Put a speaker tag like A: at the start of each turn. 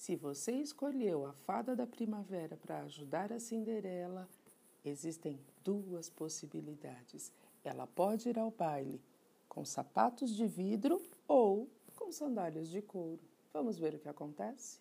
A: Se você escolheu a fada da primavera para ajudar a Cinderela, existem duas possibilidades. Ela pode ir ao baile com sapatos de vidro ou com sandálias de couro. Vamos ver o que acontece?